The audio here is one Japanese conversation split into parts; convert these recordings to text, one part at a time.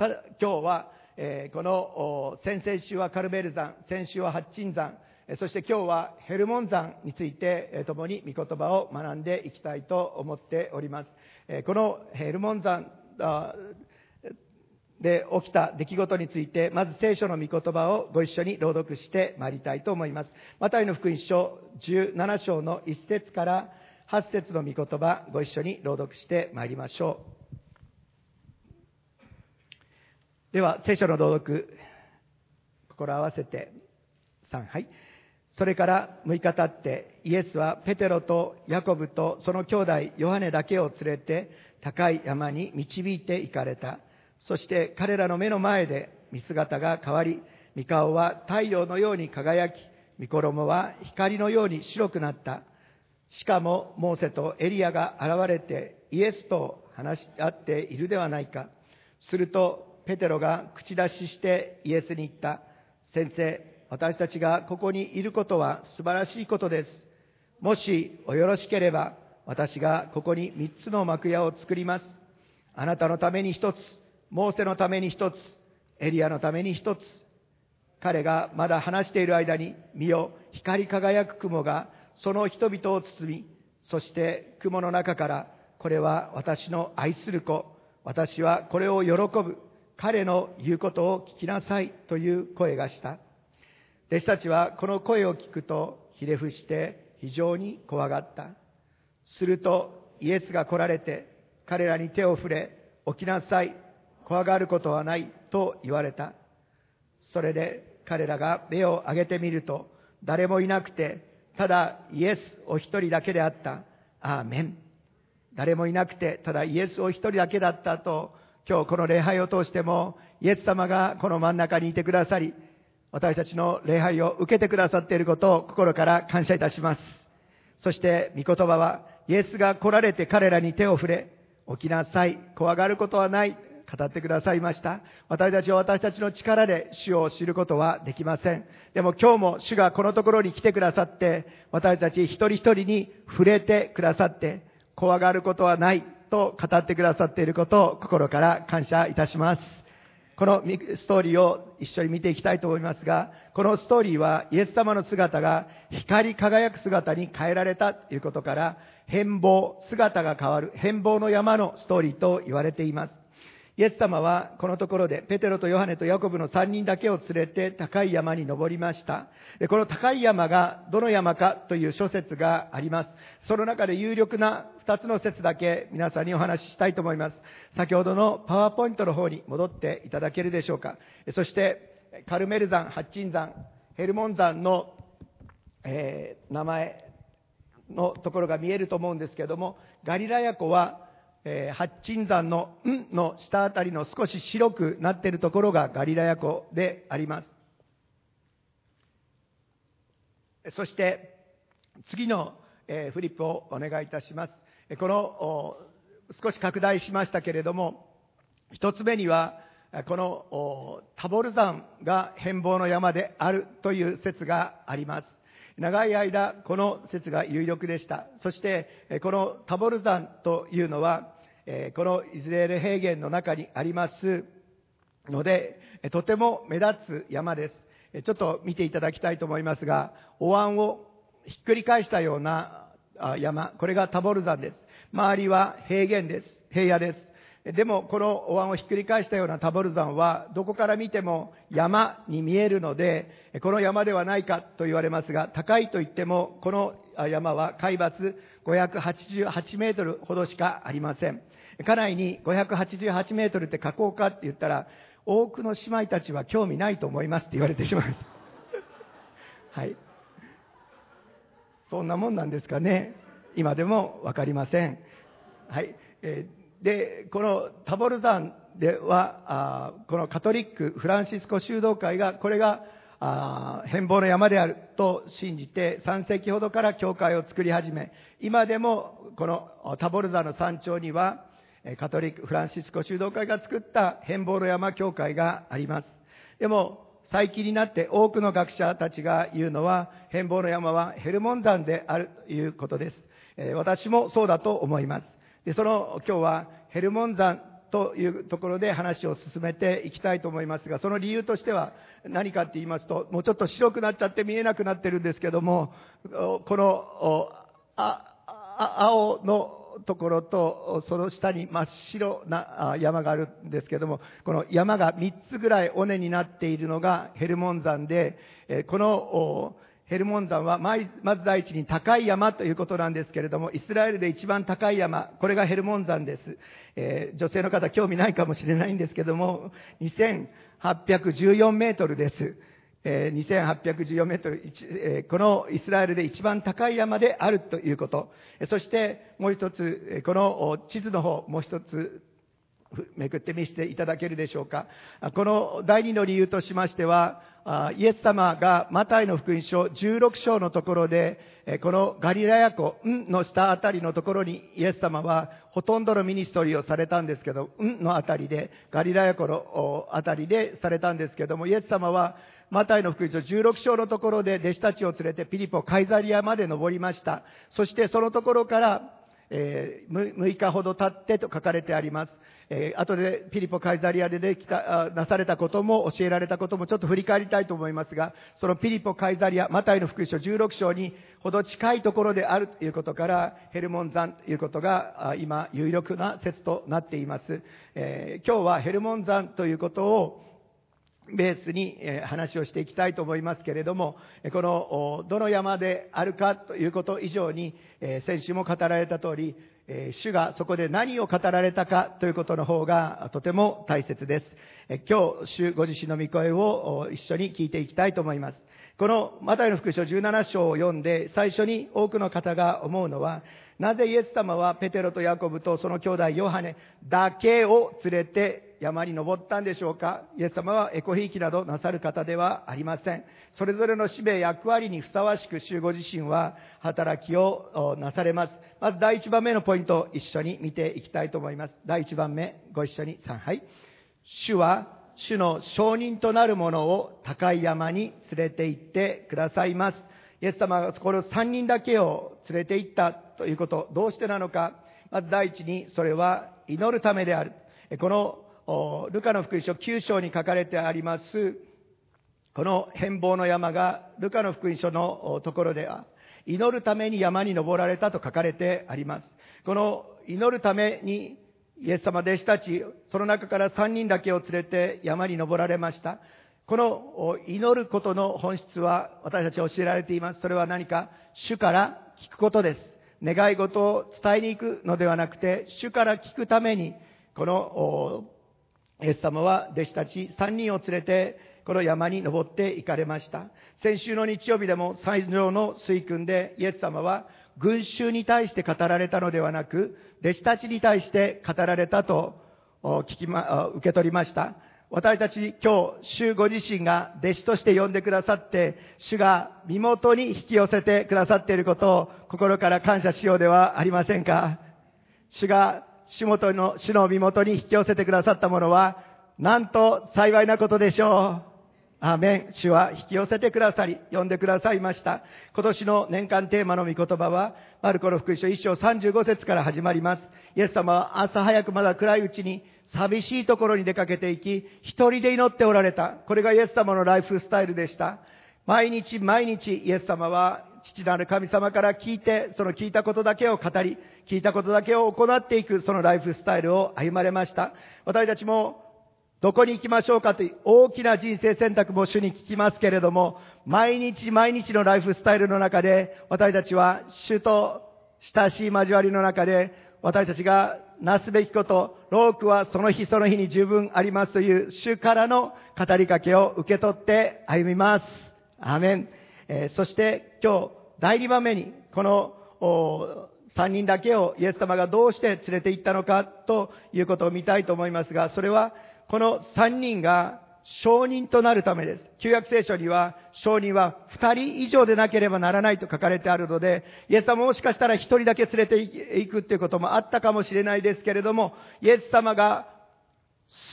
さ今日は、えーこの先々週はカルベル山、先週は八珍山、えそして今日はヘルモン山について、えー共に御言葉を学んでいきたいと思っております。えーこのヘルモン山で起きた出来事について、まず聖書の御言葉をご一緒に朗読してまいりたいと思います。マタイの福音書17章の1節から8節の御言葉、ご一緒に朗読してまいりましょう。では、聖書の朗読、心合わせて3、はい。それから6日経って、イエスはペテロとヤコブとその兄弟ヨハネだけを連れて高い山に導いて行かれた。そして彼らの目の前で見姿が変わり、御顔は太陽のように輝き、御衣は光のように白くなった。しかもモーセとエリアが現れてイエスと話し合っているではないか。するとペテロが口出ししてイエスに言った。先生、私たちがここにいることは素晴らしいことです。もしおよろしければ私がここに三つの幕屋を作ります。あなたのために一つ、モーセのために一つ、エリアのために一つ。彼がまだ話している間に、見よ、光り輝く雲がその人々を包み、そして雲の中から、これは私の愛する子、私はこれを喜ぶ、彼の言うことを聞きなさいという声がした。弟子たちはこの声を聞くと、ひれ伏して非常に怖がった。するとイエスが来られて、彼らに手を触れ、起きなさい、怖がることはないと言われた。それで彼らが目を上げてみると、誰もいなくて、ただイエスお一人だけであった。アーメン。誰もいなくて、ただイエスお一人だけだったと、今日この礼拝を通しても、イエス様がこの真ん中にいてくださり、私たちの礼拝を受けてくださっていることを心から感謝いたします。そして、御言葉は、イエスが来られて彼らに手を触れ、起きなさい、怖がることはない、語ってくださいました。私たちは私たちの力で主を知ることはできません。でも今日も主がこのところに来てくださって、私たち一人一人に触れてくださって、怖がることはないと語ってくださっていることを心から感謝いたします。このストーリーを一緒に見ていきたいと思いますが、このストーリーはイエス様の姿が光り輝く姿に変えられたということから、変貌、姿が変わる、変貌の山のストーリーと言われています。イエス様はこのところでペテロとヨハネとヤコブの3人だけを連れて高い山に登りました。この高い山がどの山かという諸説があります。その中で有力な2つの説だけ皆さんにお話ししたいと思います。先ほどのパワーポイントの方に戻っていただけるでしょうか。そしてカルメル山、ハッチン山、ヘルモン山の、えー名前のところが見えると思うんですけれども、ガリラヤ湖はえー、八珍山の「ん」の下あたりの少し白くなっているところがガリラヤ湖であります。そして次の、えーフリップをお願いいたします。この少し拡大しましたけれども、一つ目にはこのタボル山が変貌の山であるという説があります。長い間、この説が有力でした。そして、このタボル山というのは、このイスラエル平原の中にありますので、とても目立つ山です。ちょっと見ていただきたいと思いますが、お椀をひっくり返したような山、これがタボル山です。周りは平原です。平野です。でも、このお椀をひっくり返したようなタボル山は、どこから見ても山に見えるので、この山ではないかと言われますが、高いと言っても、この山は海抜588メートルほどしかありません。家内に588メートルって書こうかって言ったら、多くの姉妹たちは興味ないと思いますって言われてしまいました。はい。そんなもんなんですかね。今でもわかりません。はい。えーで、このタボル山では、このカトリックフランシスコ修道会が、これが、あ変貌の山であると信じて、3世紀ほどから教会を作り始め、今でもこのタボル山の山頂には、カトリックフランシスコ修道会が作った変貌の山教会があります。でも、最近になって多くの学者たちが言うのは、変貌の山はヘルモン山であるということです。私もそうだと思います。で、その今日はヘルモン山というところで話を進めていきたいと思いますが、その理由としては何かって言いますと、もうちょっと白くなっちゃって見えなくなってるんですけども、この、青のところと、その下に真っ白な山があるんですけども、この山が3つぐらい尾根になっているのがヘルモン山で、このヘルモン山はまず第一に高い山ということなんですけれども、イスラエルで一番高い山、これがヘルモン山です。えー、女性の方興味ないかもしれないんですけども、2814メートルです。えー、2814メートル、えー、このイスラエルで一番高い山であるということ。そしてもう一つ、この地図の方、もう一つめくってみせていただけるでしょうか。この第二の理由としましては、イエス様がマタイの福音書16章のところで、このガリラヤ湖、の下あたりのところにイエス様はほとんどのミニストリーをされたんですけど、んのあたりで、ガリラヤ湖のあたりでされたんですけども、イエス様はマタイの福音書16章のところで弟子たちを連れてピリポ、カイザリアまで登りました。そしてそのところからえー、6日ほど経ってと書かれてあります。えー、後でピリポ・カイザリアでできた、なされたことも教えられたこともちょっと振り返りたいと思いますが、そのピリポ・カイザリア、マタイの福音書16章にほど近いところであるということから、ヘルモン山ということが今有力な説となっています。えー、今日はヘルモン山ということをベースに話をしていきたいと思いますけれども、このどの山であるかということ以上に、先週も語られた通り、え主がそこで何を語られたかということの方がとても大切です。え今日、主ご自身の御声を一緒に聞いていきたいと思います。このマタイの福音書17章を読んで最初に多くの方が思うのは、なぜイエス様はペテロとヤコブとその兄弟ヨハネだけを連れて山に登ったんでしょうか？イエス様はエコひいきなどなさる方ではありません。それぞれの使命役割にふさわしく主ご自身は働きをなされます。まず第一番目のポイントを一緒に見ていきたいと思います。第一番目、ご一緒に3杯。主は主の証人となる者を高い山に連れて行ってくださいます。イエス様がこの3人だけを連れて行ったということ、どうしてなのか。まず第一に、それは祈るためである。このルカの福音書9章に書かれてあります、この変貌の山がルカの福音書のところでは、祈るために山に登られたと書かれてあります。この祈るためにイエス様弟子たち、その中から3人だけを連れて山に登られました。この祈ることの本質は私たち教えられています。それは何か主から聞くことです。願い事を伝えに行くのではなくて、主から聞くために、このイエス様は弟子たち3人を連れて、この山に登って行かれました。先週の日曜日でも最上の水訓でイエス様は群衆に対して語られたのではなく、弟子たちに対して語られたと聞きま、受け取りました。私たち今日、主ご自身が弟子として呼んでくださって、主が身元に引き寄せてくださっていることを心から感謝しようではありませんか主が主元の、主の身元に引き寄せてくださったものは、なんと幸いなことでしょう。アーメン。主は引き寄せてくださり、呼んでくださいました。今年の年間テーマの御言葉は、マルコの福音書1章35節から始まります。イエス様は朝早くまだ暗いうちに寂しいところに出かけていき、一人で祈っておられた。これがイエス様のライフスタイルでした。毎日毎日イエス様は父なる神様から聞いて、その聞いたことだけを語り、聞いたことだけを行っていく、そのライフスタイルを歩まれました。私たちも、どこに行きましょうかという大きな人生選択も主に聞きますけれども、毎日毎日のライフスタイルの中で、私たちは主と親しい交わりの中で、私たちがなすべきこと、ロークはその日その日に十分ありますという主からの語りかけを受け取って歩みます。アメン。えー、そして今日、第2番目に、この、3人だけをイエス様がどうして連れて行ったのかということを見たいと思いますが、それは、この3人が証人となるためです。旧約聖書には、証人は2人以上でなければならないと書かれてあるので、イエス様もしかしたら1人だけ連れて行くっていうこともあったかもしれないですけれども、イエス様が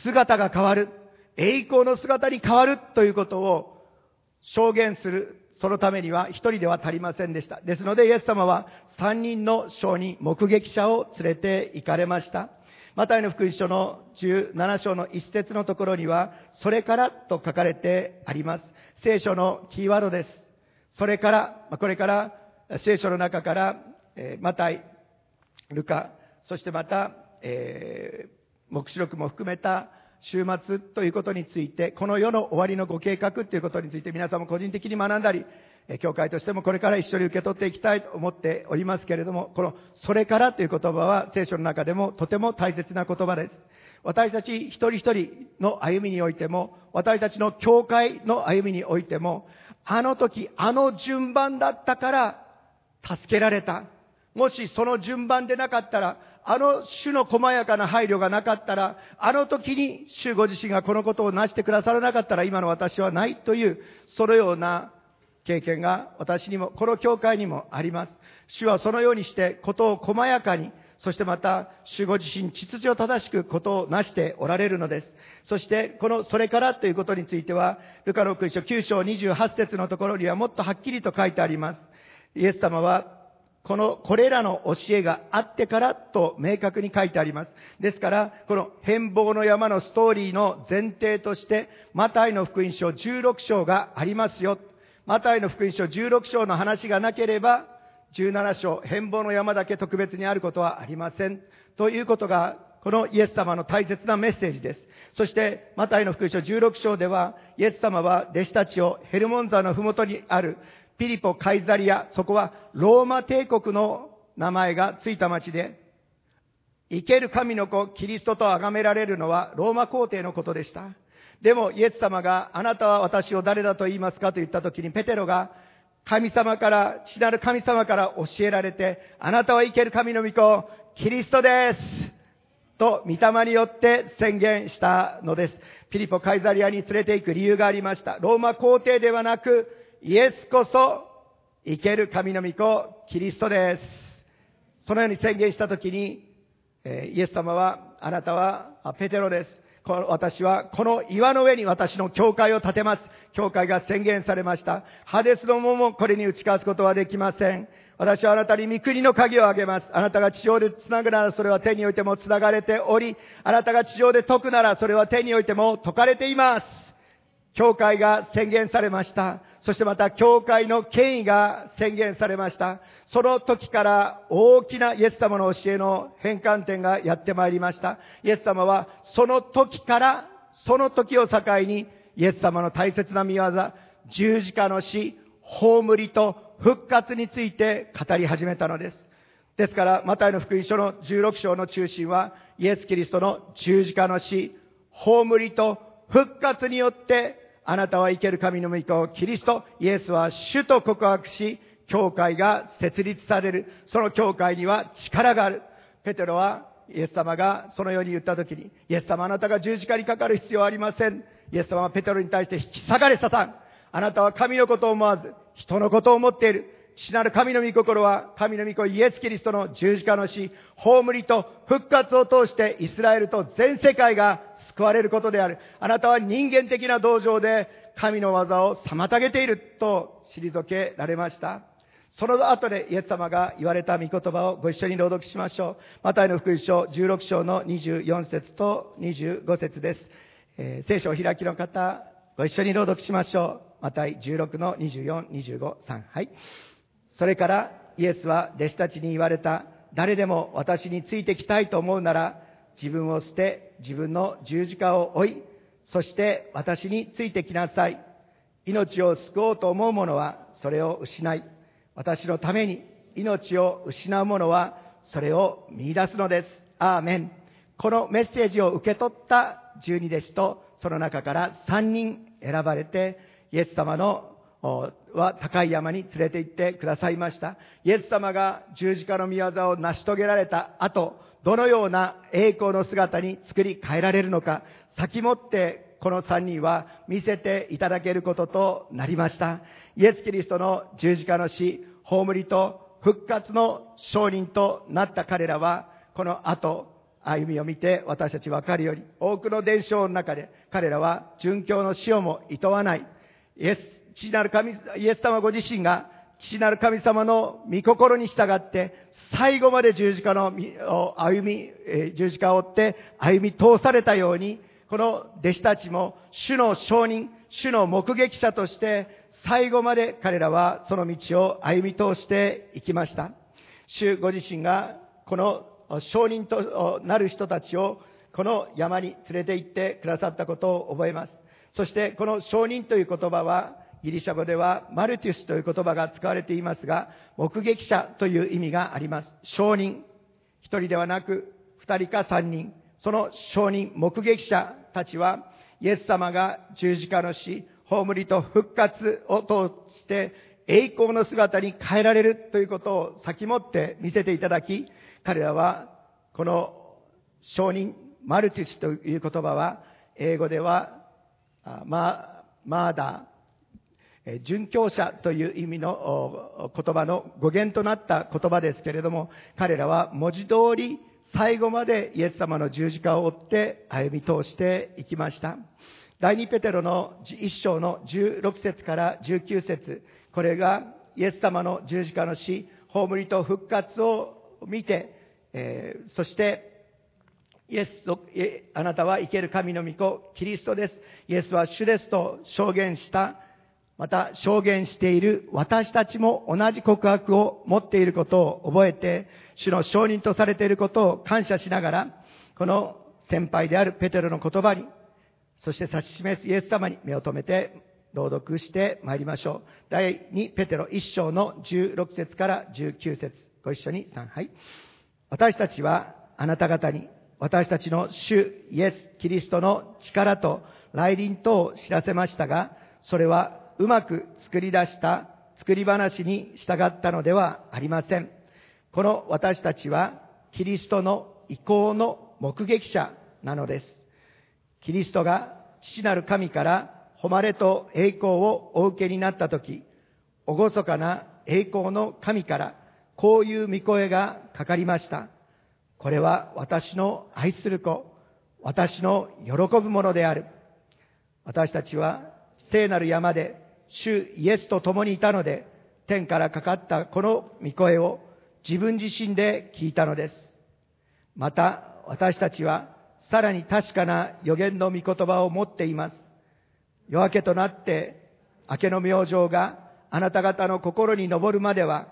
姿が変わる、栄光の姿に変わるということを証言する、そのためには1人では足りませんでした。ですのでイエス様は3人の証人、目撃者を連れて行かれました。マタイの福音書の17章の一節のところには、それからと書かれてあります。聖書のキーワードです。それから、これから聖書の中から、えマタイ、ルカ、そしてまた、えー、目視録も含めた週末ということについて、この世の終わりのご計画ということについて皆さんも個人的に学んだり、教会としてもこれから一緒に受け取っていきたいと思っておりますけれども、このそれからという言葉は聖書の中でもとても大切な言葉です。私たち一人一人の歩みにおいても、私たちの教会の歩みにおいても、あの時、あの順番だったから助けられた。もしその順番でなかったら、あの主の細やかな配慮がなかったら、あの時に主ご自身がこのことをなしてくださらなかったら今の私はないという、そのような経験が私にも、この教会にもあります。主はそのようにしてことを細やかに、そしてまた、主ご自身、秩序正しくことをなしておられるのです。そして、このそれからということについては、ルカの福音書9章28節のところにはもっとはっきりと書いてあります。イエス様は、この、これらの教えがあってからと明確に書いてあります。ですから、この変貌の山のストーリーの前提として、マタイの福音書16章がありますよ。マタイの福音書16章の話がなければ、17章、変貌の山だけ特別にあることはありません。ということが、このイエス様の大切なメッセージです。そして、マタイの福音書16章では、イエス様は弟子たちをヘルモン山のふもとにあるピリポ・カイザリア、そこはローマ帝国の名前がついた町で、生ける神の子、キリストと崇められるのはローマ皇帝のことでした。でもイエス様があなたは私を誰だと言いますかと言った時にペテロが神様から、父なる神様から教えられて、あなたは生ける神の御子、キリストですと、御霊によって宣言したのです。ピリポ・カイザリアに連れて行く理由がありました。ローマ皇帝ではなく、イエスこそ、生ける神の御子、キリストです。そのように宣言したときに、イエス様は、あなたはペテロです。私はこの岩の上に私の教会を建てます。教会が宣言されました。ハデスの門もこれに打ち勝つことはできません。私はあなたに御国の鍵をあげます。あなたが地上で繋ぐならそれは手においても繋がれており、あなたが地上で解くならそれは手においても解かれています。教会が宣言されました。そしてまた教会の権威が宣言されました。その時から大きなイエス様の教えの変換点がやってまいりました。イエス様はその時からその時を境にイエス様の大切な見業、十字架の死、葬りと復活について語り始めたのです。ですから、マタイの福音書の16章の中心は、イエス・キリストの十字架の死、葬りと復活によってあなたは生ける神の御子、キリスト、イエスは主と告白し、教会が設立される。その教会には力がある。ペテロはイエス様がそのように言ったときに、イエス様あなたが十字架にかかる必要はありません。イエス様はペテロに対して引き下がれサタン。あなたは神のことを思わず、人のことを思っている。父なる神の御心は、神の御子イエス・キリストの十字架の死、葬りと復活を通してイスラエルと全世界が救われることである。あなたは人間的な道場で神の技を妨げていると退けられました。その後でイエス様が言われた御言葉をご一緒に朗読しましょう。マタイの福音書16章の24節と25節です。えー、聖書を開きの方、ご一緒に朗読しましょう。マタイ16の24、25、3。はい。それからイエスは弟子たちに言われた。誰でも私についてきたいと思うなら、自分を捨て、自分の十字架を追い、そして私についてきなさい。命を救おうと思う者はそれを失い、私のために命を失う者はそれを見出すのです。アーメン。このメッセージを受け取った十二弟子とその中から三人選ばれて、イエス様のは高い山に連れて行ってくださいました。イエス様が十字架の御業を成し遂げられた後、どのような栄光の姿に作り変えられるのか、先もってこの三人は見せていただけることとなりました。イエス・キリストの十字架の死、葬りと復活の証人となった彼らは、この後、歩みを見て私たちわかるように、多くの伝承の中で彼らは殉教の死をも厭わない。イエス、父なる神、イエス様ご自身が父なる神様の御心に従って、最後まで十字架の歩み、十字架を追って歩み通されたように、この弟子たちも主の証人、主の目撃者として最後まで彼らはその道を歩み通していきました。主ご自身がこの証人となる人たちをこの山に連れて行ってくださったことを覚えます。そしてこの証人という言葉はギリシャ語ではマルティスという言葉が使われていますが、目撃者という意味があります。証人。一人ではなく、二人か三人。その証人、目撃者たちは、イエス様が十字架の死、葬りと復活を通して栄光の姿に変えられるということを先もって見せていただき、彼らはこの証人、マルティスという言葉は、英語では、マーダー、殉教者という意味の言葉の語源となった言葉ですけれども、彼らは文字通り最後までイエス様の十字架を追って歩み通していきました。第二ペテロの一章の16節から19節これがイエス様の十字架の死、葬りと復活を見て、えー、そしてイエスあなたは生ける神の御子、キリストです。イエスは主ですと証言した、また証言している私たちも同じ告白を持っていることを覚えて、主の証人とされていることを感謝しながら、この先輩であるペテロの言葉に、そして指し示すイエス様に目を留めて朗読してまいりましょう。第2ペテロ1章の16節から19節ご一緒に3杯。私たちはあなた方に私たちの主イエス・キリストの力と来臨とを知らせましたが、それはうまく作り出した作り話に従ったのではありません。この私たちはキリストの意向の目撃者なのです。キリストが父なる神から誉れと栄光をお受けになったとき、厳かな栄光の神からこういう見声がかかりました。これは私の愛する子、私の喜ぶものである。私たちは聖なる山で主イエスと共にいたので、天からかかったこの御声を自分自身で聞いたのです。また私たちはさらに確かな予言の御言葉を持っています。夜明けとなって明けの明星があなた方の心に昇るまでは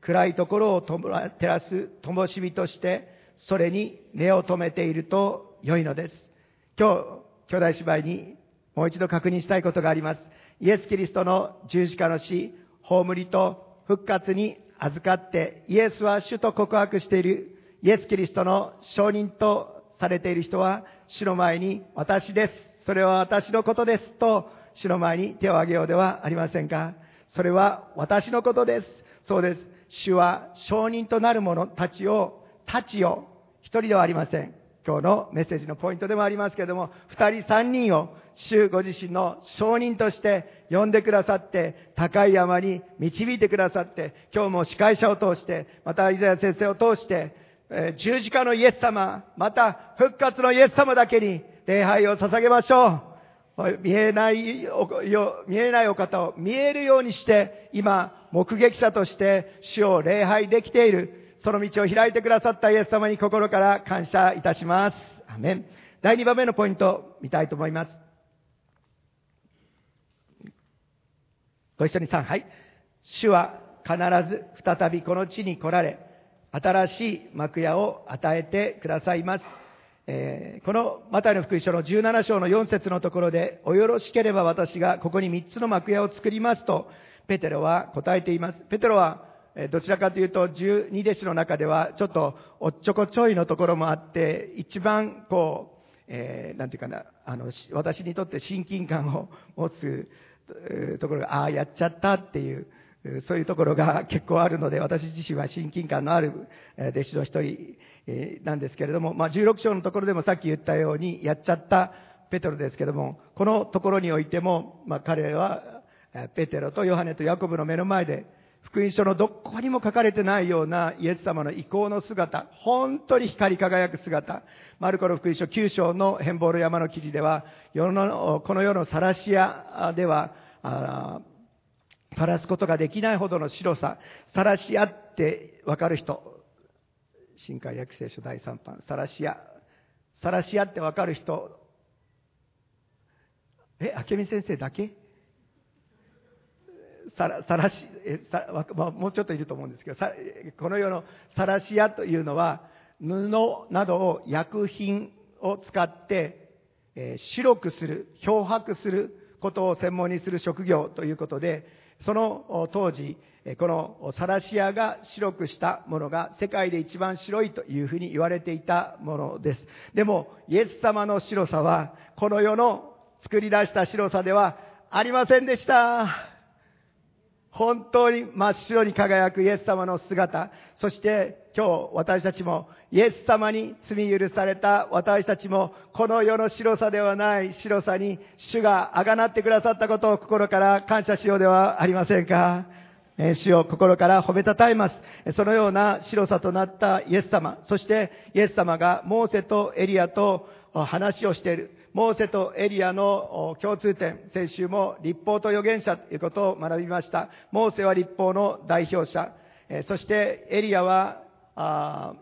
暗いところを照らす灯火としてそれに目を留めていると良いのです。今日、兄弟姉妹にもう一度確認したいことがあります。イエス・キリストの十字架の死、葬りと復活に預かって、イエスは主と告白しているイエス・キリストの証人とされている人は、主の前に私です。それは私のことです。と、主の前に手を挙げようではありませんか？それは私のことです。そうです。主は証人となる者たちをたちを一人ではありません。今日のメッセージのポイントでもありますけれども、二人三人を主ご自身の証人として呼んでくださって、高い山に導いてくださって、今日も司会者を通して、またイザヤ先生を通して、えー、十字架のイエス様、また復活のイエス様だけに礼拝を捧げましょう。見えない見えないお方を見えるようにして、今、目撃者として主を礼拝できている。その道を開いてくださったイエス様に心から感謝いたします。アメン。第2番目のポイント、見たいと思います。ご一緒に3、はい。主は必ず再びこの地に来られ、新しい幕屋を与えてくださいます。えー、このマタイの福音書の17章の4節のところで、およろしければ私がここに3つの幕屋を作りますと、ペテロは答えています。ペテロはどちらかというと、十二弟子の中では、ちょっとおっちょこちょいのところもあって、一番こう、えー、なんていうかな、あの、私にとって親近感を持つところが、ああ、やっちゃったっていう、そういうところが結構あるので、私自身は親近感のある弟子の一人なんですけれども、まあ、16章のところでもさっき言ったように、やっちゃったペテロですけども、このところにおいても、まあ、彼は、ペテロとヨハネとヤコブの目の前で、福音書のどこにも書かれてないようなイエス様の意向の姿、本当に光り輝く姿、マルコの福音書9章の変貌の山の記事では、世のこの世のサラシアでは、晴らすことができないほどの白さ、晒し合ってわかる人、新海訳聖書第3版、晒し合、晒し合ってわかる人、え、明美先生だけ？さら、さらし、え、さ、まあ、もうちょっといると思うんですけど、さこの世のさらし屋というのは、布などを薬品を使って、えー、白くする、漂白することを専門にする職業ということで、その当時、このサラシアが白くしたものが世界で一番白いというふうに言われていたものです。でも、イエス様の白さは、この世の作り出した白さではありませんでした。本当に真っ白に輝くイエス様の姿、そして今日私たちもイエス様に罪許された私たちもこの世の白さではない白さに主があがなってくださったことを心から感謝しようではありませんか主を心から褒めたたえます。そのような白さとなったイエス様、そしてイエス様がモーセとエリアと話をしている。モーセとエリアの共通点、先週も立法と預言者ということを学びました。モーセは立法の代表者、そしてエリアは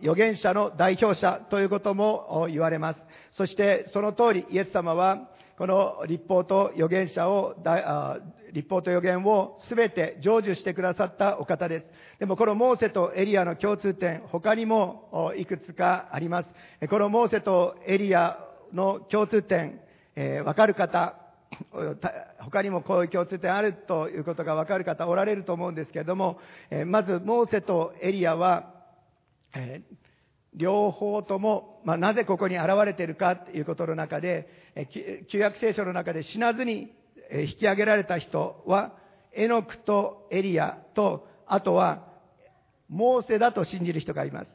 預言者の代表者ということも言われます。そしてその通りイエス様はこの立法と預言者を、立法と預言をすべて成就してくださったお方です。でもこのモーセとエリアの共通点、他にもいくつかあります。このモーセとエリアの共通点、えー、わかる方、他にもこういう共通点あるということがわかる方おられると思うんですけれども、えー、まず、モーセとエリアは、えー、両方とも、まあ、なぜここに現れているかということの中で、えー、旧約聖書の中で死なずに引き上げられた人は、エノクとエリアと、あとは、モーセだと信じる人がいます。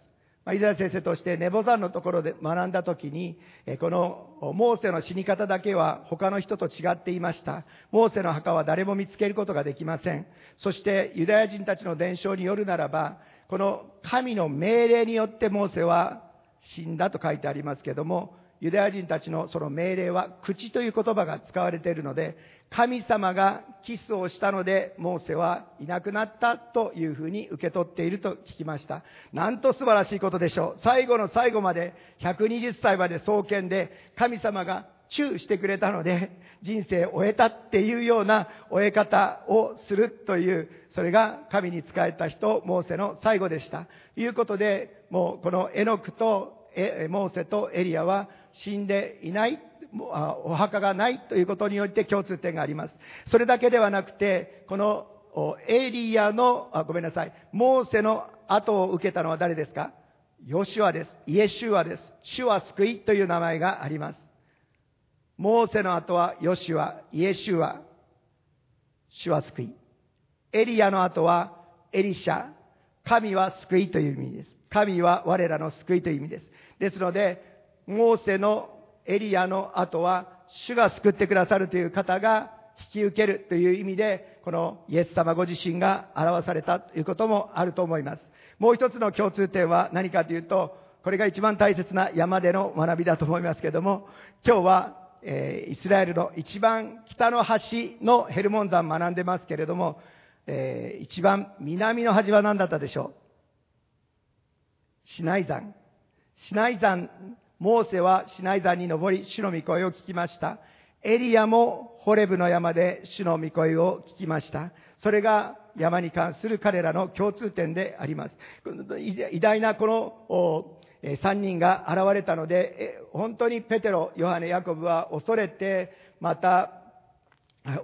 イザヤ先生としてネボ山のところで学んだ時に、このモーセの死に方だけは他の人と違っていました。モーセの墓は誰も見つけることができません。そしてユダヤ人たちの伝承によるならば、この神の命令によってモーセは死んだと書いてありますけども、ユダヤ人たちのその命令は口という言葉が使われているので、神様がキスをしたので、モーセはいなくなったというふうに受け取っていると聞きました。なんと素晴らしいことでしょう。最後の最後まで、120歳まで創建で、神様がチューしてくれたので、人生を終えたっていうような終え方をするという、それが神に仕えた人、モーセの最後でした。ということで、もうこのエノクとモーセとエリアは死んでいないお墓がないということによって共通点があります。それだけではなくて、このエリアの、あごめんなさい、モーセの後を受けたのは誰ですか？ヨシュアです。イエシュアです。主は救いという名前があります。モーセの後はヨシュア、イエシュア、主は救い。エリアの後はエリシャ、神は救いという意味です。神は我らの救いという意味です。ですので、モーセのエリアの後は、主が救ってくださるという方が引き受けるという意味で、このイエス様ご自身が表されたということもあると思います。もう一つの共通点は何かというと、これが一番大切な山での学びだと思いますけれども、今日は、えー、イスラエルの一番北の端のヘルモン山学んでますけれども、えー、一番南の端は何だったでしょう？シナイ山。シナイ山モーセはシナイ山に登り、主の御声を聞きました。エリアもホレブの山で主の御声を聞きました。それが山に関する彼らの共通点であります。偉大なこの3人が現れたので、本当にペテロ、ヨハネ、ヤコブは恐れて、また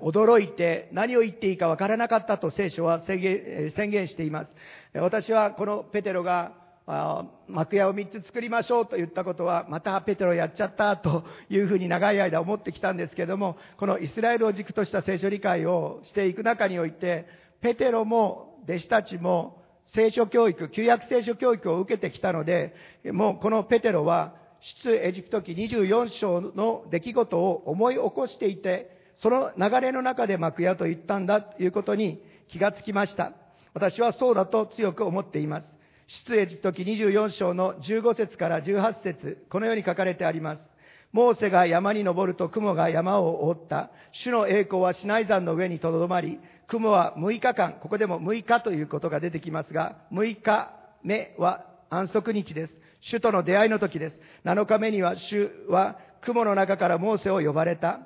驚いて何を言っていいかわからなかったと聖書は宣言しています。私はこのペテロが幕屋を3つ作りましょうと言ったことは、またペテロやっちゃったというふうに長い間思ってきたんですけども、このイスラエルを軸とした聖書理解をしていく中において、ペテロも弟子たちも聖書教育、旧約聖書教育を受けてきたので、もうこのペテロは出エジプト記24章の出来事を思い起こしていて、その流れの中で幕屋と言ったんだということに気がつきました。私はそうだと強く思っています。出エジプト記24章の15節から18節このように書かれてあります。モーセが山に登ると雲が山を覆った。主の栄光はシナイ山の上にとどまり、雲は6日間、ここでも6日ということが出てきますが、6日目は安息日です。主との出会いの時です。7日目には主は雲の中からモーセを呼ばれた。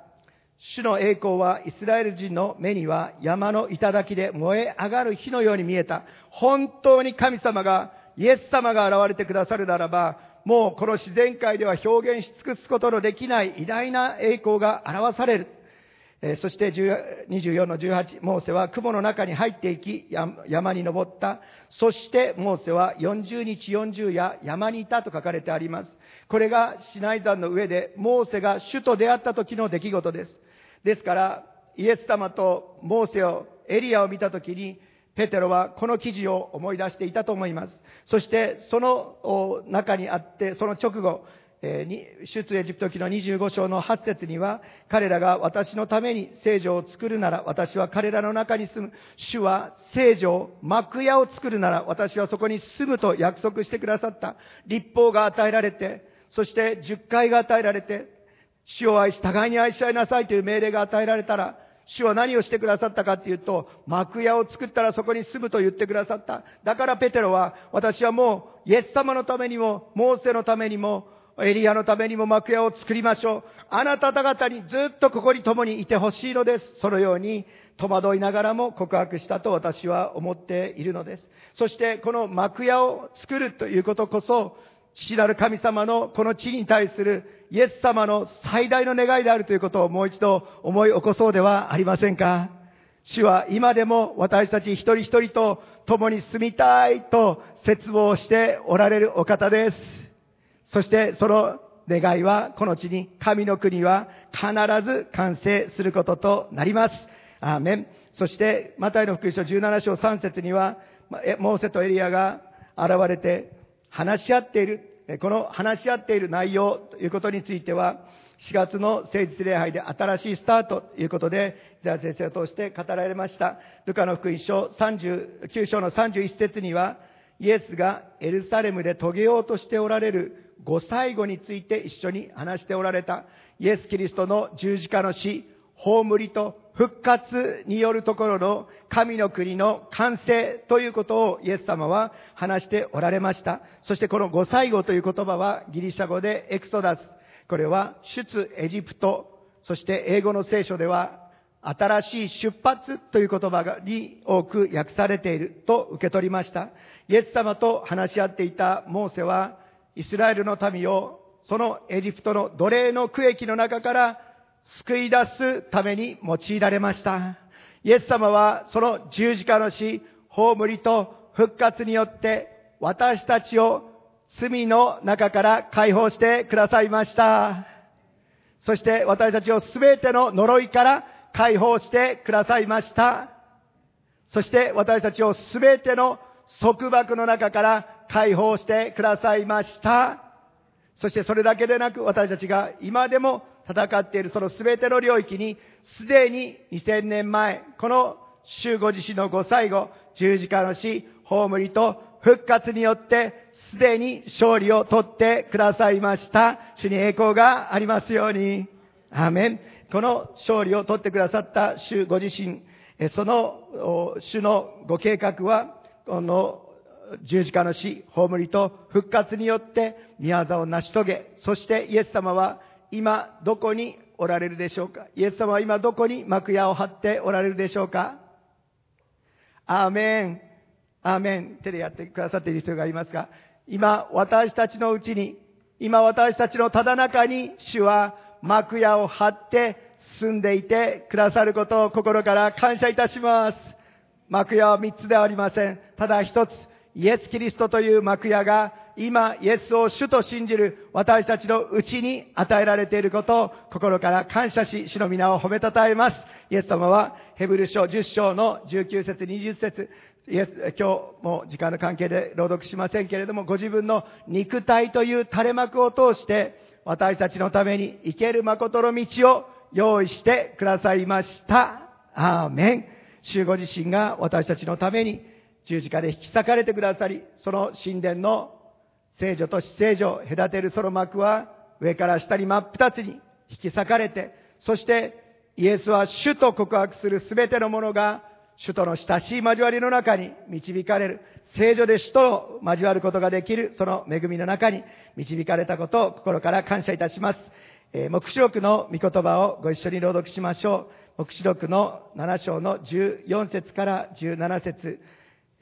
主の栄光はイスラエル人の目には山の頂で燃え上がる火のように見えた。本当に神様が、イエス様が現れてくださるならば、もうこの自然界では表現し尽くすことのできない偉大な栄光が表される。えーそして24の18、モーセは雲の中に入っていき、山に登った。そしてモーセは40日40夜山にいたと書かれてあります。これがシナイ山の上でモーセが主と出会った時の出来事です。ですから、イエス様とモーセを、エリアを見た時に、ペテロはこの記事を思い出していたと思います。そして、その中にあって、その直後、えーに出エジプト記の25章の8節には、彼らが私のために聖女を作るなら、私は彼らの中に住む。主は聖女、幕屋を作るなら、私はそこに住むと約束してくださった。立法が与えられて、そして十回が与えられて、主を愛し、互いに愛し合いなさいという命令が与えられたら、主は何をしてくださったかっていうと、幕屋を作ったらそこに住むと言ってくださった。だからペテロは、私はもう、イエス様のためにも、モーセのためにも、エリアのためにも幕屋を作りましょう。あなた方にずっとここに共にいてほしいのです。そのように戸惑いながらも告白したと私は思っているのです。そしてこの幕屋を作るということこそ、父なる神様のこの地に対するイエス様の最大の願いであるということをもう一度思い起こそうではありませんか？主は今でも私たち一人一人と共に住みたいと絶望しておられるお方です。そしてその願いはこの地に神の国は必ず完成することとなります。アーメン。そしてマタイの福音書17章3節にはモーセとエリアが現れて話し合っている。この話し合っている内容ということについては4月の誠実礼拝で新しいスタートということで、伊沢先生を通して語られました。ルカの福音書39章の31節には、イエスがエルサレムで遂げようとしておられるご最後について一緒に話しておられたイエス・キリストの十字架の死、葬りと復活によるところの神の国の完成ということをイエス様は話しておられました。そしてこのご最後という言葉はギリシャ語でエクソダス。これは出エジプト、そして英語の聖書では新しい出発という言葉に多く訳されていると受け取りました。イエス様と話し合っていたモーセはイスラエルの民をそのエジプトの奴隷の区域の中から救い出すために用いられました。イエス様はその十字架の死、葬りと復活によって私たちを罪の中から解放してくださいました。そして私たちをすべての呪いから解放してくださいました。そして私たちをすべての束縛の中から解放してくださいました。そしてそれだけでなく私たちが今でも戦っているその全ての領域にすでに2000年前、この主ご自身のご最後、十字架の死、葬りと復活によってすでに勝利を取ってくださいました。主に栄光がありますように。アーメン。この勝利を取ってくださった主ご自身、その主のご計画は、この十字架の死、葬りと復活によって宮沢を成し遂げ、そしてイエス様は今どこにおられるでしょうか？イエス様は今どこに幕屋を張っておられるでしょうか？アーメン。アーメン。手でやってくださっている人がいますか今私たちのうちに、今私たちのただ中に主は幕屋を張って住んでいてくださることを心から感謝いたします。幕屋は三つではありません。ただ一つ、イエス・キリストという幕屋が今、イエスを主と信じる私たちのうちに与えられていることを心から感謝し、主の皆を褒めたたえます。イエス様はヘブル書10章の19節20節イエス、今日も時間の関係で朗読しませんけれども、ご自分の肉体という垂れ幕を通して、私たちのために生ける誠の道を用意してくださいました。アーメン。主ご自身が私たちのために十字架で引き裂かれてくださり、その神殿の聖女と死聖女を隔てるその幕は上から下に真っ二つに引き裂かれて、そしてイエスは主と告白するすべてのものが主との親しい交わりの中に導かれる。聖女で主と交わることができる、その恵みの中に導かれたことを心から感謝いたします。えー、目視録の御言葉をご一緒に朗読しましょう。目視録の7章の14節から17節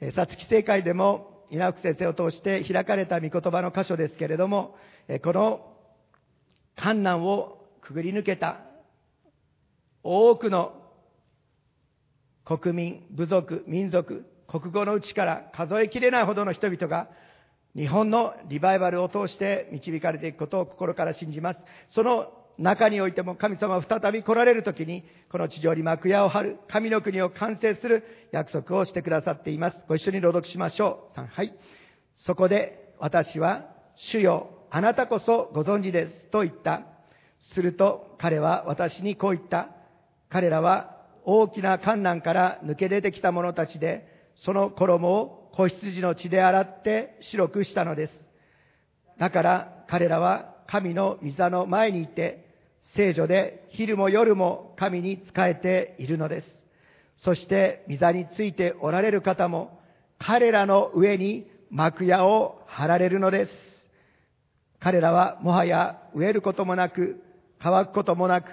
えー、さつき正解でも稲福先生を通して開かれた御言葉の箇所ですけれども、この観難をくぐり抜けた多くの国民、部族、民族、国語のうちから数えきれないほどの人々が日本のリバイバルを通して導かれていくことを心から信じます。その中においても神様は再び来られる時に、この地上に幕屋を張る、神の国を完成する約束をしてくださっています。ご一緒に朗読しましょう。はい。そこで私は、主よ、あなたこそご存知です。と言った。すると彼は私にこう言った。彼らは大きな観覧から抜け出てきた者たちで、その衣を子羊の血で洗って白くしたのです。だから彼らは神の御座の前にいて、聖女で昼も夜も神に仕えているのです。そして御座についておられる方も、彼らの上に幕屋を張られるのです。彼らはもはや飢えることもなく、乾くこともなく、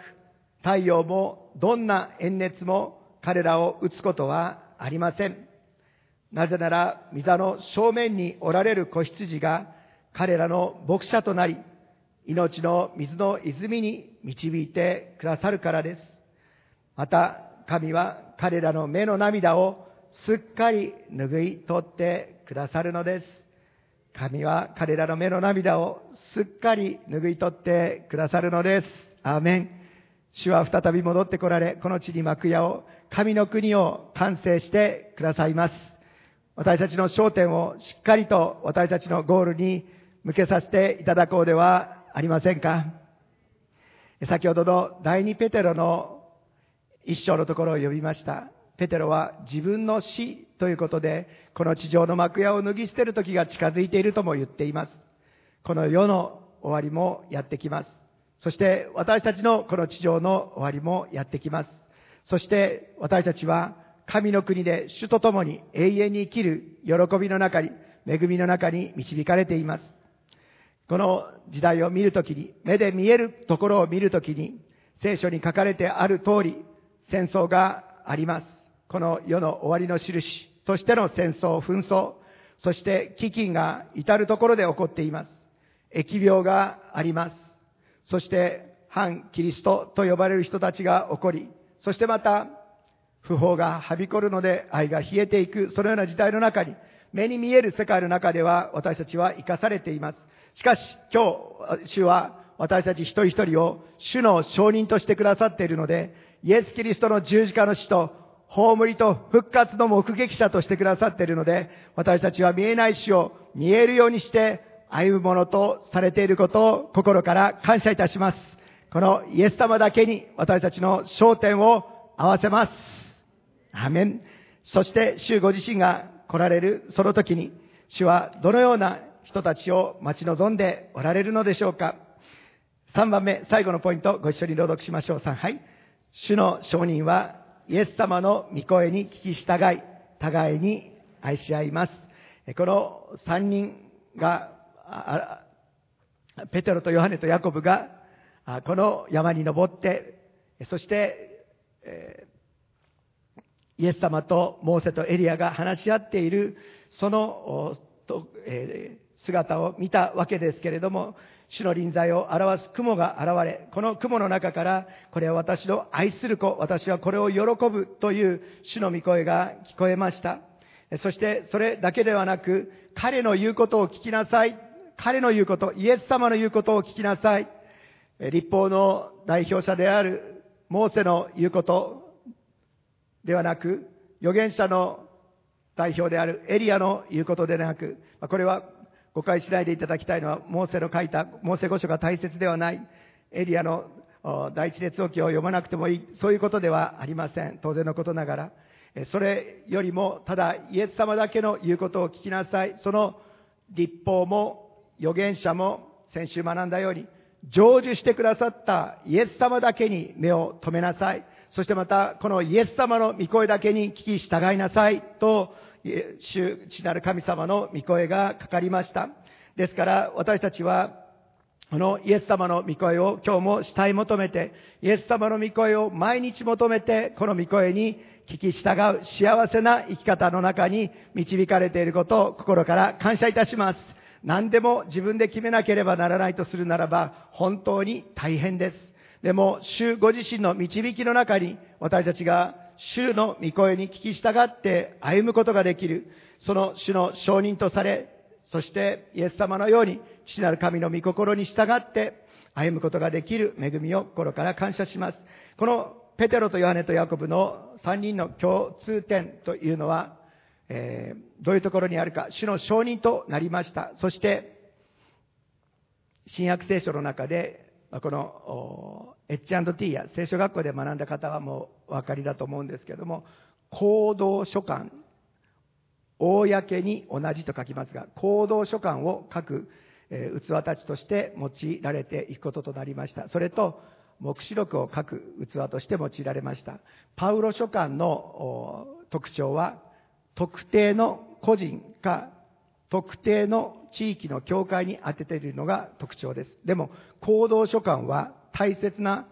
太陽もどんな炎熱も彼らを打つことはありません。なぜなら、御座の正面におられる子羊が彼らの牧者となり、命の水の泉に導いてくださるからです。また、神は彼らの目の涙をすっかり拭い取ってくださるのです。神は彼らの目の涙をすっかり拭い取ってくださるのです。アーメン。主は再び戻ってこられ、この地に幕屋を、神の国を完成してくださいます。私たちの焦点をしっかりと私たちのゴールに向けさせていただこうではありませんか？先ほどの第二ペテロの一章のところを呼びました。ペテロは自分の死ということで、この地上の幕屋を脱ぎ捨てる時が近づいているとも言っています。この世の終わりもやってきます。そして私たちのこの地上の終わりもやってきます。そして私たちは神の国で主と共に永遠に生きる喜びの中に、恵みの中に導かれています。この時代を見るときに、目で見えるところを見るときに、聖書に書かれてある通り、戦争があります。この世の終わりの印としての戦争、紛争、そして飢饉が至るところで起こっています。疫病があります。そして反キリストと呼ばれる人たちが起こり、そしてまた不法がはびこるので愛が冷えていく、そのような時代の中に、目に見える世界の中では私たちは生かされています。しかし、今日、主は私たち一人一人を主の証人としてくださっているので、イエス・キリストの十字架の死と、葬りと復活の目撃者としてくださっているので、私たちは見えない死を見えるようにして歩むものとされていることを心から感謝いたします。このイエス様だけに私たちの焦点を合わせます。アメン。そして主ご自身が来られるその時に、主はどのような人たちを待ち望んでおられるのでしょうか。3番目、最後のポイント、ご一緒に朗読しましょう。3、はい。主の証人は、イエス様の御声に聞き従い、互いに愛し合います。この3人が、ペテロとヨハネとヤコブが、この山に登って、そして、えイエス様とモーセとエリアが話し合っている、その、とえー、姿を見たわけですけれども、主の臨在を表す雲が現れ、この雲の中から、これは私の愛する子、私はこれを喜ぶという主の御声が聞こえました。そしてそれだけではなく、彼の言うことを聞きなさい。彼の言うこと、イエス様の言うことを聞きなさい。立法の代表者であるモーセの言うことではなく、預言者の代表であるエリアの言うことでなく、これは誤解しないでいただきたいのは、モーセの書いた、モーセ語書が大切ではない、エリアの第一列王記を読まなくてもいい、そういうことではありません。当然のことながら。それよりも、ただイエス様だけの言うことを聞きなさい。その立法も預言者も先週学んだように、成就してくださったイエス様だけに目を留めなさい。そしてまた、このイエス様の御声だけに聞き従いなさいと、主、なる神様の御声がかかりました。ですから、私たちは、このイエス様の御声を今日も慕い求めて、イエス様の御声を毎日求めて、この御声に聞き従う幸せな生き方の中に導かれていることを心から感謝いたします。何でも自分で決めなければならないとするならば、本当に大変です。でも、主ご自身の導きの中に、私たちが主の御声に聞き従って歩むことができる、その主の承認とされ、そしてイエス様のように父なる神の御心に従って歩むことができる恵みを心から感謝します。このペテロとヨハネとヤコブの3人の共通点というのは、えー、どういうところにあるか、主の承認となりました。そして、新約聖書の中で、この H&T や聖書学校で学んだ方はもうお分かりだと思うんですけども、行動書簡、公に同じと書きますが、行動書簡を書く、えー、器たちとして用いられていくこととなりました。それと、目視録を書く器として用いられました。パウロ書簡の特徴は、特定の個人か特定の地域の教会に当てているのが特徴です。でも、行動書簡は大切な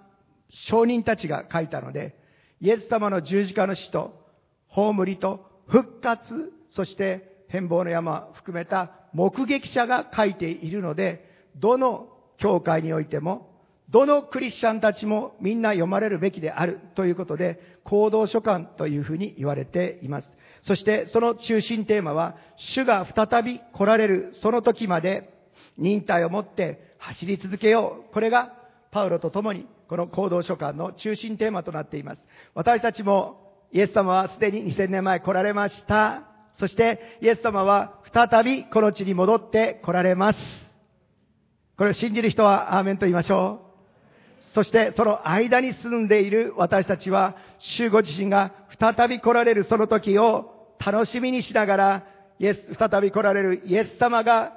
証人たちが書いたので、イエス様の十字架の死と、葬りと復活、そして変貌の山含めた目撃者が書いているので、どの教会においても、どのクリスチャンたちもみんな読まれるべきであるということで、行動書簡というふうに言われています。そしてその中心テーマは、主が再び来られるその時まで忍耐を持って走り続けよう。これがパウロと共にこの行動書簡の中心テーマとなっています。私たちもイエス様はすでに2000年前来られました。そしてイエス様は再びこの地に戻って来られます。これを信じる人はアーメンと言いましょう。そしてその間に住んでいる私たちは、主ご自身が再び来られるその時を楽しみにしながら、イエス、再び来られるイエス様が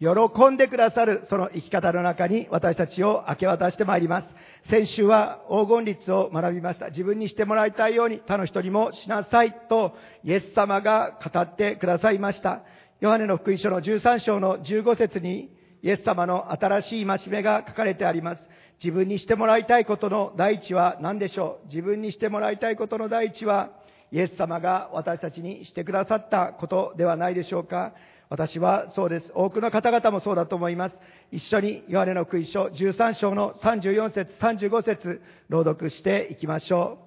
喜んでくださるその生き方の中に私たちを明け渡してまいります。先週は黄金律を学びました。自分にしてもらいたいように他の人にもしなさいとイエス様が語ってくださいました。ヨハネの福音書の13章の15節にイエス様の新しい戒めが書かれてあります。自分にしてもらいたいことの第一は何でしょう？自分にしてもらいたいことの第一はイエス様が私たちにしてくださったことではないでしょうか？私はそうです。多くの方々もそうだと思います。一緒にヨハネの福音書13章の34節、35節朗読していきましょ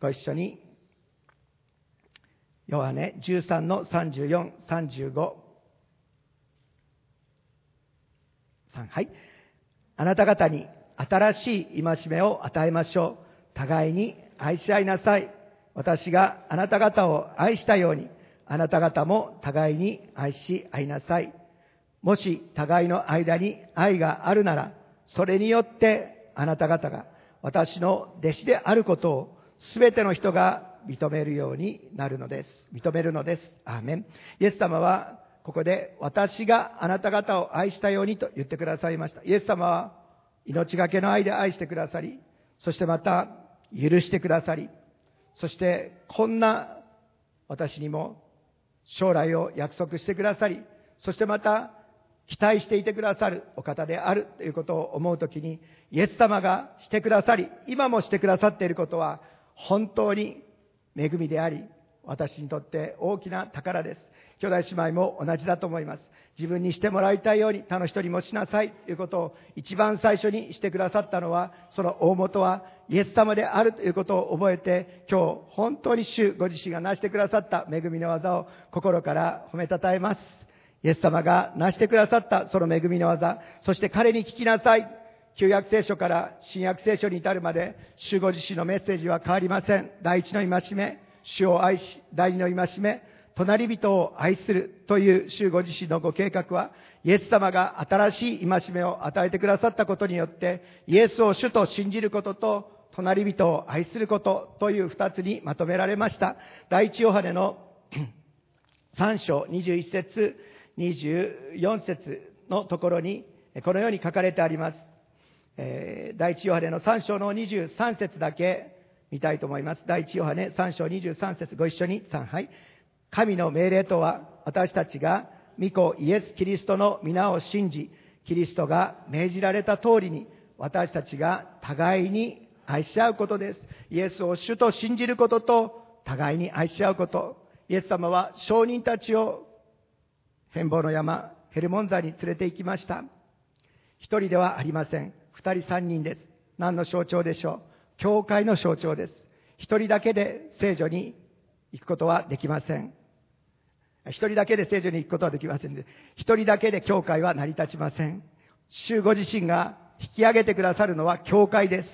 う。ご一緒に。ヨハネ13の34、35。はい。あなた方に新しい戒めを与えましょう。互いに愛し合いなさい。私があなた方を愛したように、あなた方も互いに愛し合いなさい。もし互いの間に愛があるなら、それによってあなた方が私の弟子であることを全ての人が認めるようになるのです。認めるのです。アーメン。イエス様はここで私があなた方を愛したようにと言ってくださいました。イエス様は命がけの愛で愛してくださり、そしてまた許してくださり、そしてこんな私にも将来を約束してくださり、そしてまた期待していてくださるお方であるということを思うときに、イエス様がしてくださり、今もしてくださっていることは本当に恵みであり、私にとって大きな宝です。兄弟姉妹も同じだと思います。自分にしてもらいたいように他の人にもしなさいということを一番最初にしてくださったのは、その大元はイエス様であるということを覚えて、今日本当に主ご自身が成してくださった恵みの技を心から褒めたたえます。イエス様が成してくださったその恵みの技、そして彼に聞きなさい。旧約聖書から新約聖書に至るまで、主ご自身のメッセージは変わりません。第一の戒め、主を愛し、第二の戒め、隣人を愛するという主ご自身のご計画は、イエス様が新しい戒めを与えてくださったことによって、イエスを主と信じることと、隣人を愛することという二つにまとめられました。第一ヨハネの 3章21節24節のところに、このように書かれてあります。えー、第一ヨハネの3章の23節だけ見たいと思います。第一ヨハネ3章23節ご一緒に3杯。神の命令とは私たちが御子イエス・キリストの皆を信じ、キリストが命じられた通りに私たちが互いに愛し合うことです。イエスを主と信じることと互いに愛し合うこと。イエス様は証人たちを変貌の山、ヘルモン山に連れて行きました。一人ではありません。二人三人です。何の象徴でしょう？教会の象徴です。一人だけで聖女に行くことはできません。一人だけで聖女に行くことはできませんで、一人だけで教会は成り立ちません。主ご自身が引き上げてくださるのは教会です。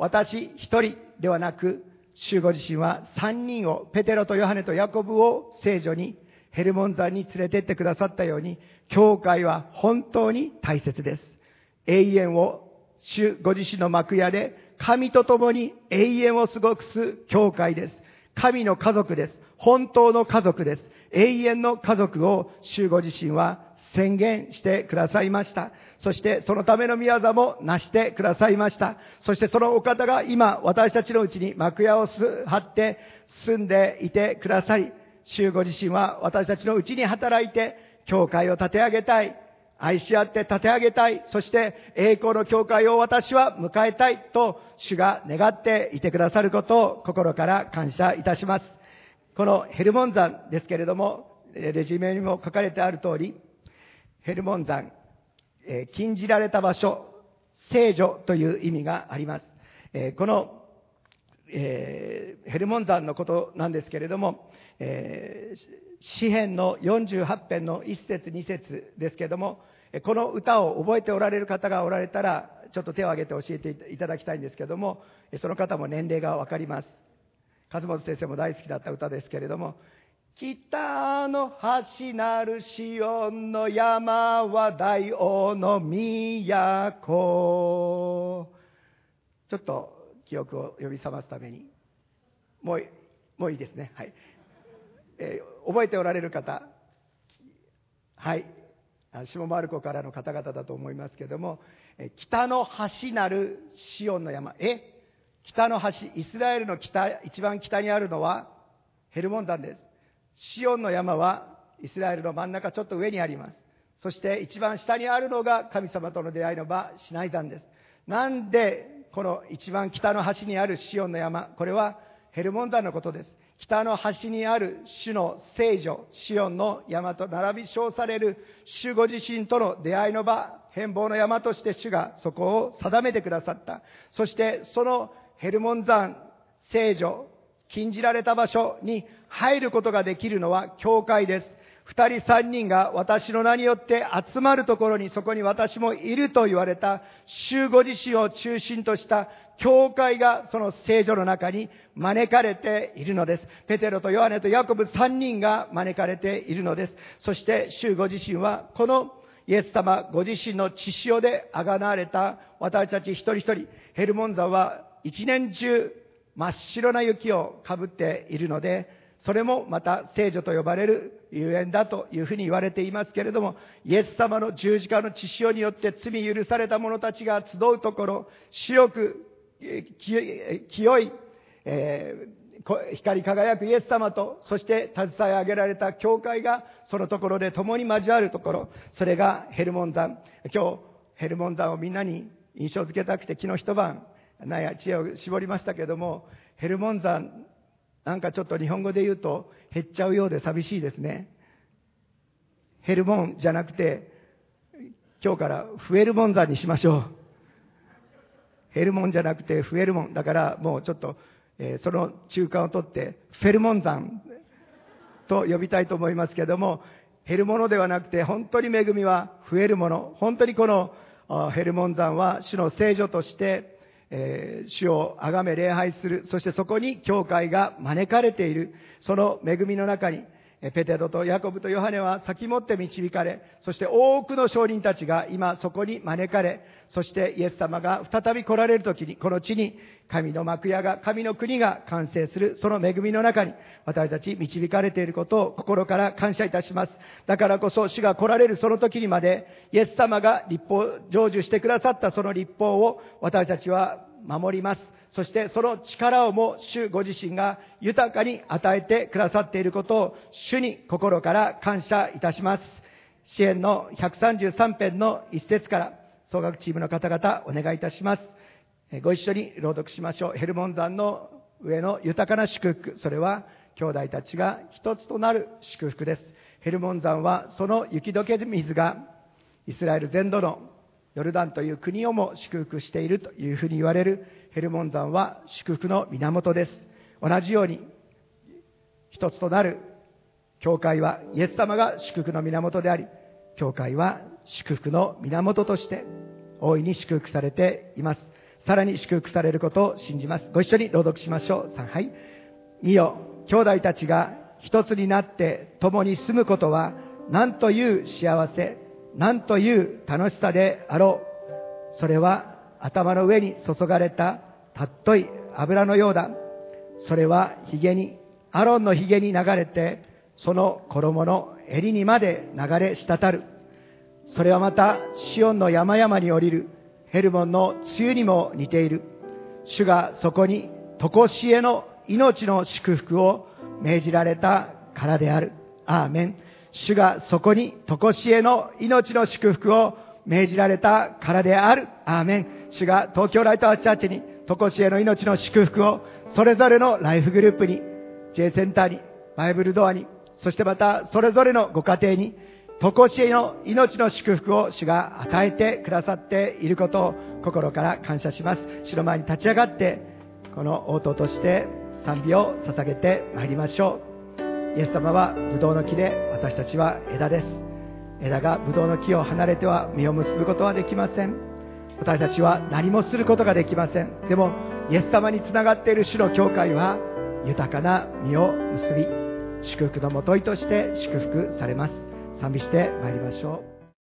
私一人ではなく、主ご自身は三人を、ペテロとヨハネとヤコブを聖女に、ヘルモン山に連れてってくださったように、教会は本当に大切です。永遠を主ご自身の幕屋で神と共に永遠を過ごす教会です。神の家族です。本当の家族です。永遠の家族を主ご自身は宣言してくださいました。そしてそのための宮座も成してくださいました。そしてそのお方が今私たちのうちに幕屋を張って住んでいてくださり、主ご自身は私たちのうちに働いて教会を立て上げたい。愛し合って立て上げたい。そして栄光の教会を私は迎えたいと主が願っていてくださることを心から感謝いたします。このヘルモン山ですけれども、レジュメにも書かれてある通り、ヘルモン山、えー、禁じられた場所、聖女という意味があります。えー、この、えー、ヘルモン山のことなんですけれども、え詩編の48編の1節2節ですけれども、この歌を覚えておられる方がおられたら、ちょっと手を挙げて教えていただきたいんですけども、その方も年齢がわかります。勝本先生も大好きだった歌ですけれども、北の橋なるシオンの山は大王の都。ちょっと記憶を呼び覚ますために、もう、もういいですね。はい。えー、覚えておられる方、はい。下マルコからの方々だと思いますけども、え北の橋なるシオンの山。え？北の橋、イスラエルの北、一番北にあるのはヘルモン山です。シオンの山はイスラエルの真ん中ちょっと上にあります。そして一番下にあるのが神様との出会いの場、シナイ山です。なんでこの一番北の端にあるシオンの山、これはヘルモン山のことです。北の端にある主の聖女、シオンの山と並び称される主ご自身との出会いの場、変貌の山として主がそこを定めてくださった。そしてそのヘルモン山、聖女、禁じられた場所に入ることができるのは教会です。二人三人が私の名によって集まるところにそこに私もいると言われた、主ご自身を中心とした教会がその聖女の中に招かれているのです。ペテロとヨハネとヤコブ三人が招かれているのです。そして主ご自身はこのイエス様ご自身の血潮であがなわれた私たち一人一人、ヘルモン山は一年中真っ白な雪をかぶっているので、それもまた聖女と呼ばれるゆえんだというふうに言われていますけれども、イエス様の十字架の血潮によって罪許された者たちが集うところ、白く清い、えー、光り輝くイエス様と、そして携え上げられた教会が、そのところで共に交わるところ、それがヘルモン山。今日、ヘルモン山をみんなに印象づけたくて、昨日一晩、なんや知恵を絞りましたけれども、ヘルモン山なんかちょっと日本語で言うと減っちゃうようで寂しいですね。減るもんじゃなくて、今日から増えるもん山にしましょう。減るもんじゃなくて増えるもん。だからもうちょっと、えー、その中間を取って、フェルモン山と呼びたいと思いますけども、減るものではなくて、本当に恵みは増えるもの。本当にこのヘルモン山は主の聖女として、えー、主を崇め礼拝する。そしてそこに教会が招かれている。その恵みの中に、ペテロとヤコブとヨハネは先もって導かれ、そして多くの証人たちが今そこに招かれ、そしてイエス様が再び来られる時に、この地に神の幕屋が、神の国が完成する、その恵みの中に私たち導かれていることを心から感謝いたします。だからこそ主が来られるその時にまで、イエス様が立法、成就してくださったその立法を私たちは守ります。そしてその力をも主ご自身が豊かに与えてくださっていることを主に心から感謝いたします。支援の133編の一節から総学チームの方々お願いいたします。ご一緒に朗読しましょう。ヘルモン山の上の豊かな祝福。それは兄弟たちが一つとなる祝福です。ヘルモン山はその雪解け水がイスラエル全土のヨルダンという国をも祝福しているというふうに言われるヘルモン山は祝福の源です。同じように、一つとなる教会はイエス様が祝福の源であり、教会は祝福の源として大いに祝福されています。さらに祝福されることを信じます。ご一緒に朗読しましょう。さはい。いよ、兄弟たちが一つになって共に住むことは何という幸せ、何という楽しさであろう。それは頭の上に注がれたたっとい油のようだ。それは髭に、アロンの髭に流れて、その衣の襟にまで流れ滴る。それはまた、シオンの山々に降りるヘルモンの梅雨にも似ている。主がそこに、とこしえの命の祝福を命じられたからである。アーメン。主がそこに、とこしえの命の祝福を命じられたからである。アーメン。主が東京ライトアーチャーチに、とこしえの命の祝福を、それぞれのライフグループに、J センターに、バイブルドアに、そしてまた、それぞれのご家庭に、とこしえの命の祝福を主が与えてくださっていることを心から感謝します。主の前に立ち上がって、この応答として賛美を捧げてまいりましょう。イエス様はブドウの木で、私たちは枝です。枝がブドウの木を離れては実を結ぶことはできません。私たちは何もすることができません。でも、イエス様につながっている主の教会は、豊かな実を結び、祝福のもといとして祝福されます。賛美してまいりましょう。